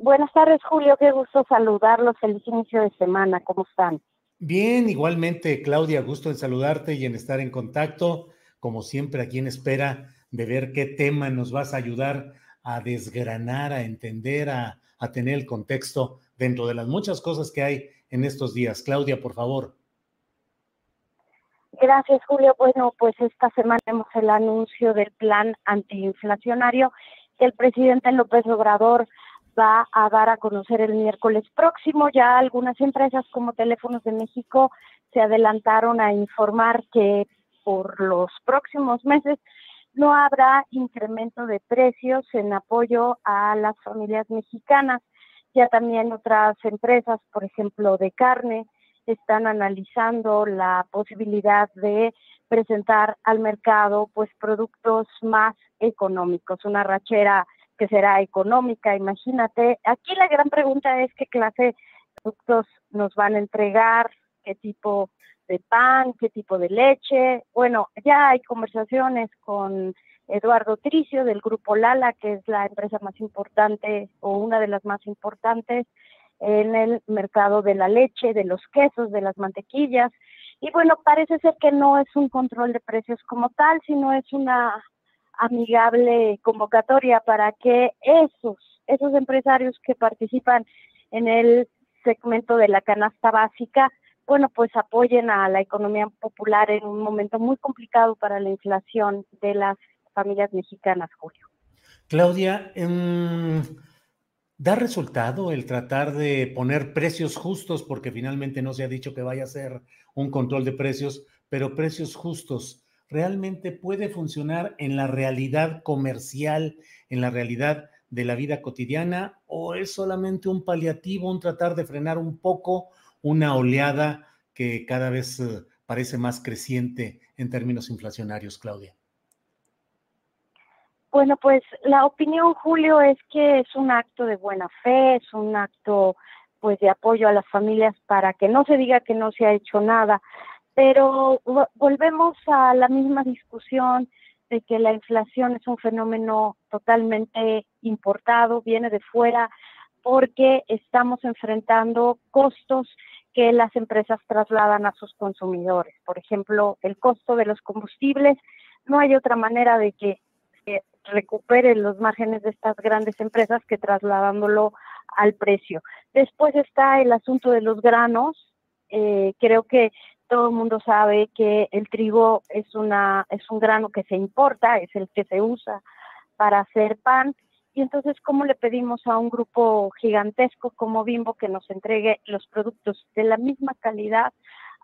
Buenas tardes, Julio. Qué gusto saludarlos. Feliz inicio de semana. ¿Cómo están? Bien, igualmente, Claudia, gusto en saludarte y en estar en contacto. Como siempre, aquí en espera de ver qué tema nos vas a ayudar a desgranar, a entender, a, a tener el contexto dentro de las muchas cosas que hay en estos días. Claudia, por favor. Gracias, Julio. Bueno, pues esta semana tenemos el anuncio del plan antiinflacionario que el presidente López Obrador va a dar a conocer el miércoles próximo. Ya algunas empresas como Teléfonos de México se adelantaron a informar que por los próximos meses no habrá incremento de precios en apoyo a las familias mexicanas. Ya también otras empresas, por ejemplo, de carne, están analizando la posibilidad de presentar al mercado pues productos más económicos, una rachera que será económica, imagínate. Aquí la gran pregunta es qué clase de productos nos van a entregar, qué tipo de pan, qué tipo de leche. Bueno, ya hay conversaciones con Eduardo Tricio del grupo Lala, que es la empresa más importante o una de las más importantes en el mercado de la leche, de los quesos, de las mantequillas. Y bueno, parece ser que no es un control de precios como tal, sino es una amigable convocatoria para que esos, esos empresarios que participan en el segmento de la canasta básica, bueno, pues apoyen a la economía popular en un momento muy complicado para la inflación de las familias mexicanas, Julio. Claudia, em, ¿da resultado el tratar de poner precios justos? Porque finalmente no se ha dicho que vaya a ser un control de precios, pero precios justos realmente puede funcionar en la realidad comercial, en la realidad de la vida cotidiana, o es solamente un paliativo, un tratar de frenar un poco una oleada que cada vez eh, parece más creciente en términos inflacionarios, Claudia? Bueno, pues la opinión, Julio, es que es un acto de buena fe, es un acto pues de apoyo a las familias para que no se diga que no se ha hecho nada pero volvemos a la misma discusión de que la inflación es un fenómeno totalmente importado, viene de fuera, porque estamos enfrentando costos que las empresas trasladan a sus consumidores. Por ejemplo, el costo de los combustibles, no hay otra manera de que se recuperen los márgenes de estas grandes empresas que trasladándolo al precio. Después está el asunto de los granos. Eh, creo que todo el mundo sabe que el trigo es una es un grano que se importa, es el que se usa para hacer pan y entonces cómo le pedimos a un grupo gigantesco como Bimbo que nos entregue los productos de la misma calidad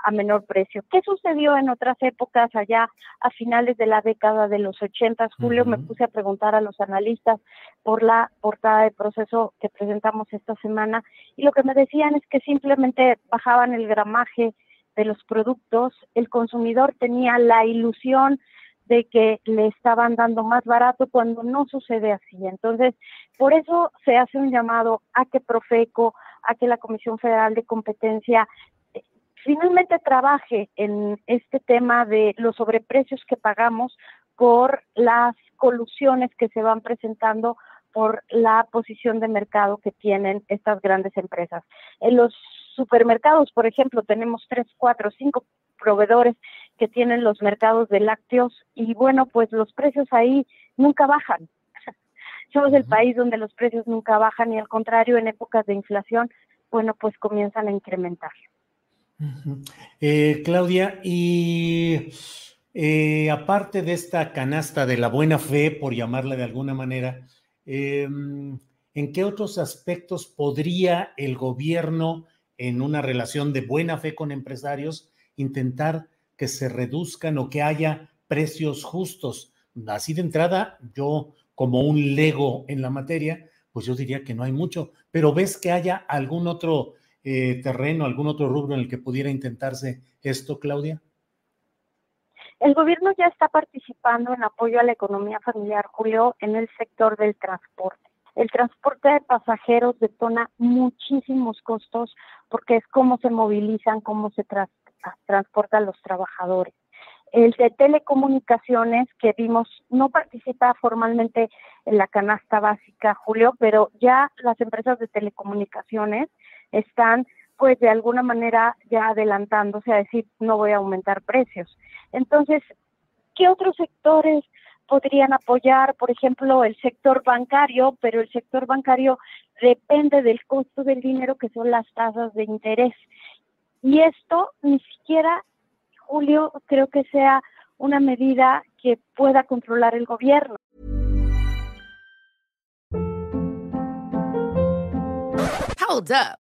a menor precio. ¿Qué sucedió en otras épocas allá a finales de la década de los 80? Julio, me puse a preguntar a los analistas por la portada de proceso que presentamos esta semana y lo que me decían es que simplemente bajaban el gramaje de los productos, el consumidor tenía la ilusión de que le estaban dando más barato cuando no sucede así. Entonces, por eso se hace un llamado a que Profeco, a que la Comisión Federal de Competencia eh, finalmente trabaje en este tema de los sobreprecios que pagamos por las colusiones que se van presentando por la posición de mercado que tienen estas grandes empresas. En los supermercados, por ejemplo, tenemos tres, cuatro, cinco proveedores que tienen los mercados de lácteos y bueno, pues los precios ahí nunca bajan. Somos el país donde los precios nunca bajan y al contrario, en épocas de inflación, bueno, pues comienzan a incrementar. Eh, Claudia, y eh, aparte de esta canasta de la buena fe, por llamarla de alguna manera, em, ¿en qué otros aspectos podría el gobierno, en una relación de buena fe con empresarios, intentar que se reduzcan o que haya precios justos? Así de entrada, yo como un lego en la materia, pues yo diría que no hay mucho, pero ¿ves que haya algún otro eh, terreno, algún otro rubro en el que pudiera intentarse esto, Claudia? El gobierno ya está participando en apoyo a la economía familiar, Julio, en el sector del transporte. El transporte de pasajeros detona muchísimos costos porque es cómo se movilizan, cómo se transportan los trabajadores. El de telecomunicaciones que vimos no participa formalmente en la canasta básica, Julio, pero ya las empresas de telecomunicaciones están pues de alguna manera ya adelantándose a decir no voy a aumentar precios. Entonces, ¿qué otros sectores podrían apoyar? Por ejemplo, el sector bancario, pero el sector bancario depende del costo del dinero que son las tasas de interés. Y esto ni siquiera, Julio, creo que sea una medida que pueda controlar el gobierno. Hold up.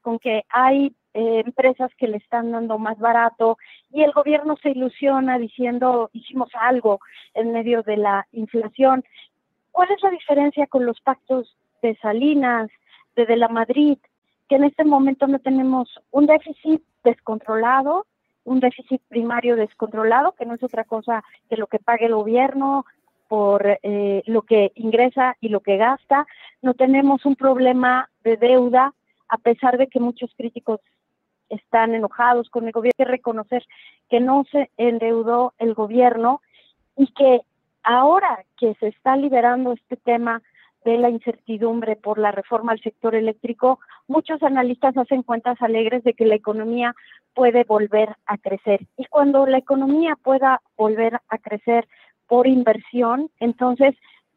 con que hay eh, empresas que le están dando más barato y el gobierno se ilusiona diciendo hicimos algo en medio de la inflación. ¿Cuál es la diferencia con los pactos de Salinas, de De la Madrid, que en este momento no tenemos un déficit descontrolado, un déficit primario descontrolado, que no es otra cosa que lo que pague el gobierno por eh, lo que ingresa y lo que gasta, no tenemos un problema de deuda a pesar de que muchos críticos están enojados con el gobierno, hay que reconocer que no se endeudó el gobierno y que ahora que se está liberando este tema de la incertidumbre por la reforma al sector eléctrico, muchos analistas hacen cuentas alegres de que la economía puede volver a crecer. Y cuando la economía pueda volver a crecer por inversión, entonces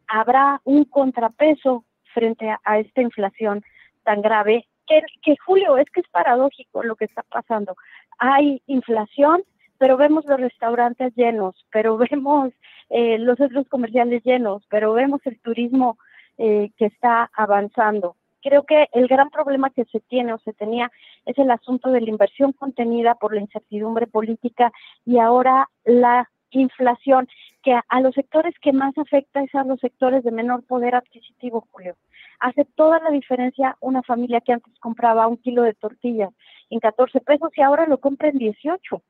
habrá un contrapeso frente a, a esta inflación tan grave que, Julio, es que es paradójico lo que está pasando. Hay inflación, pero vemos los restaurantes llenos, pero vemos eh, los centros comerciales llenos, pero vemos el turismo eh, que está avanzando. Creo que el gran problema que se tiene o se tenía es el asunto de la inversión contenida por la incertidumbre política y ahora la inflación, que a, los sectores que más afecta es a los sectores de menor poder adquisitivo, Julio. Hace toda la diferencia una familia que antes compraba un kilo de tortillas en 14 pesos y ahora lo compra en 18.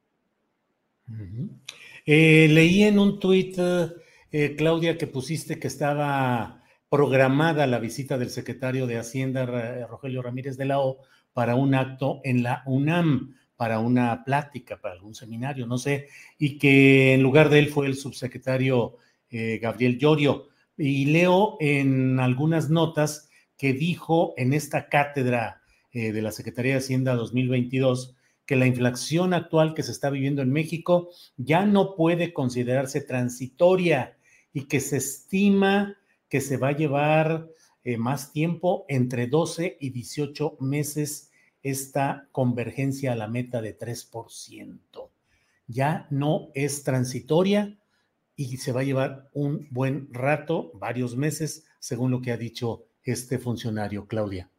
Eh, leí en un tuit, eh, Claudia, que pusiste que estaba programada la visita del secretario de Hacienda, Rogelio Ramírez de la O, para un acto en la UNAM para una plática, para algún seminario, no sé, y que en lugar de él fue el subsecretario eh, Gabriel Llorio. Y leo en algunas notas que dijo en esta cátedra eh, de la Secretaría de Hacienda 2022 que la inflación actual que se está viviendo en México ya no puede considerarse transitoria y que se estima que se va a llevar eh, más tiempo, entre 12 y 18 meses, esta convergencia a la meta de 3%. Ya no es transitoria y se va a llevar un buen rato, varios meses, según lo que ha dicho este funcionario, Claudia.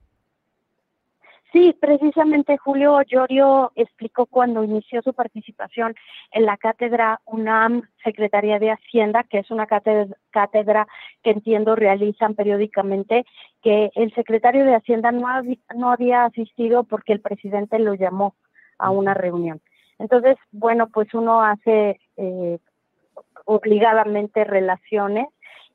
Sí, precisamente Julio Llorio explicó cuando inició su participación en la cátedra UNAM Secretaría de Hacienda, que es una cátedra, que entiendo realizan periódicamente, que el secretario de Hacienda no, no había asistido porque el presidente lo llamó a una reunión. Entonces, bueno, pues uno hace eh, obligadamente relaciones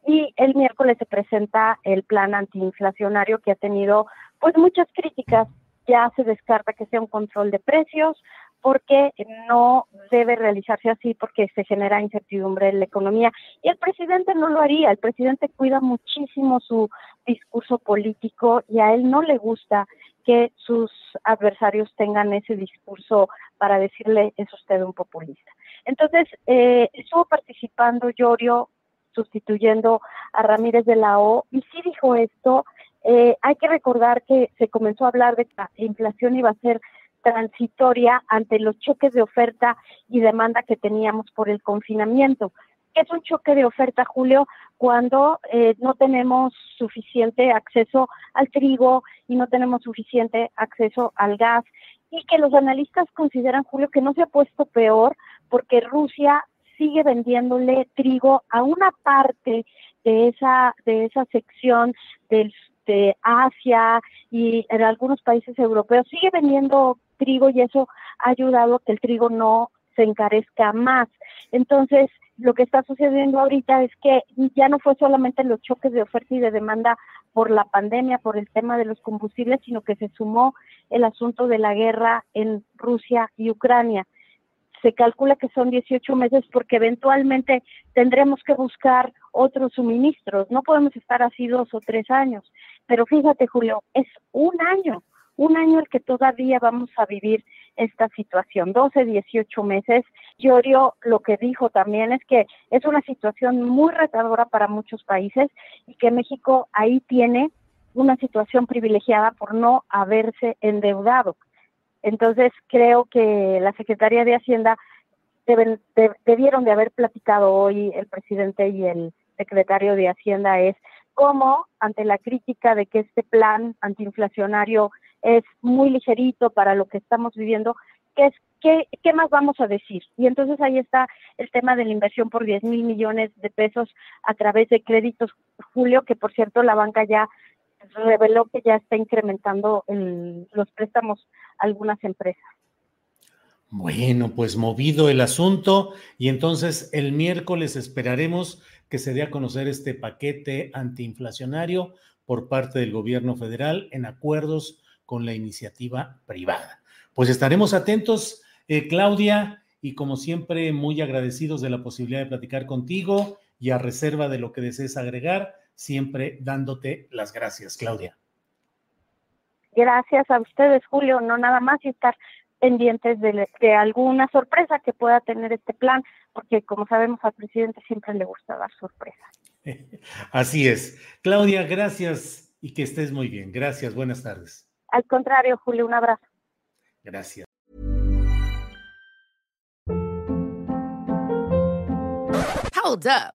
y el miércoles se presenta el plan antiinflacionario que ha tenido pues muchas críticas ya se descarta que sea un control de precios porque no debe realizarse así porque se genera incertidumbre en la economía. Y el presidente no lo haría, el presidente cuida muchísimo su discurso político y a él no le gusta que sus adversarios tengan ese discurso para decirle es usted un populista. Entonces, eh, estuvo participando Llorio sustituyendo a Ramírez de la O y sí dijo esto, eh, hay que recordar que se comenzó a hablar de que la inflación iba a ser transitoria ante los choques de oferta y demanda que teníamos por el confinamiento. ¿Qué es un choque de oferta, Julio? Cuando eh, no tenemos suficiente acceso al trigo y no tenemos suficiente acceso al gas y que los analistas consideran, Julio, que no se ha puesto peor porque Rusia sigue vendiéndole trigo a una parte de esa de esa sección del de Asia y en algunos países europeos sigue vendiendo trigo y eso ha ayudado a que el trigo no se encarezca más. Entonces, lo que está sucediendo ahorita es que ya no fue solamente los choques de oferta y de demanda por la pandemia, por el tema de los combustibles, sino que se sumó el asunto de la guerra en Rusia y Ucrania se calcula que son 18 meses porque eventualmente tendremos que buscar otros suministros. No podemos estar así dos o tres años. Pero fíjate, Julio, es un año, un año el que todavía vamos a vivir esta situación, 12, 18 meses. Llorio lo que dijo también es que es una situación muy retadora para muchos países y que México ahí tiene una situación privilegiada por no haberse endeudado. Entonces, creo que la Secretaría de Hacienda deben, debieron de haber platicado hoy el presidente y el secretario de Hacienda es cómo, ante la crítica de que este plan antiinflacionario es muy ligerito para lo que estamos viviendo, ¿qué, es, qué, qué más vamos a decir? Y entonces ahí está el tema de la inversión por 10 mil millones de pesos a través de créditos, Julio, que por cierto la banca ya reveló que ya está incrementando los préstamos a algunas empresas. Bueno, pues movido el asunto y entonces el miércoles esperaremos que se dé a conocer este paquete antiinflacionario por parte del gobierno federal en acuerdos con la iniciativa privada. Pues estaremos atentos, eh, Claudia, y como siempre muy agradecidos de la posibilidad de platicar contigo y a reserva de lo que desees agregar, siempre dándote las gracias, Claudia. Gracias a ustedes, Julio, no nada más estar pendientes de, alguna sorpresa que pueda tener este plan, porque como sabemos al presidente siempre le gusta dar sorpresas. Así es. Claudia, gracias y que estés muy bien. Gracias, buenas tardes. Al contrario, Julio, un abrazo. Gracias. Hold up.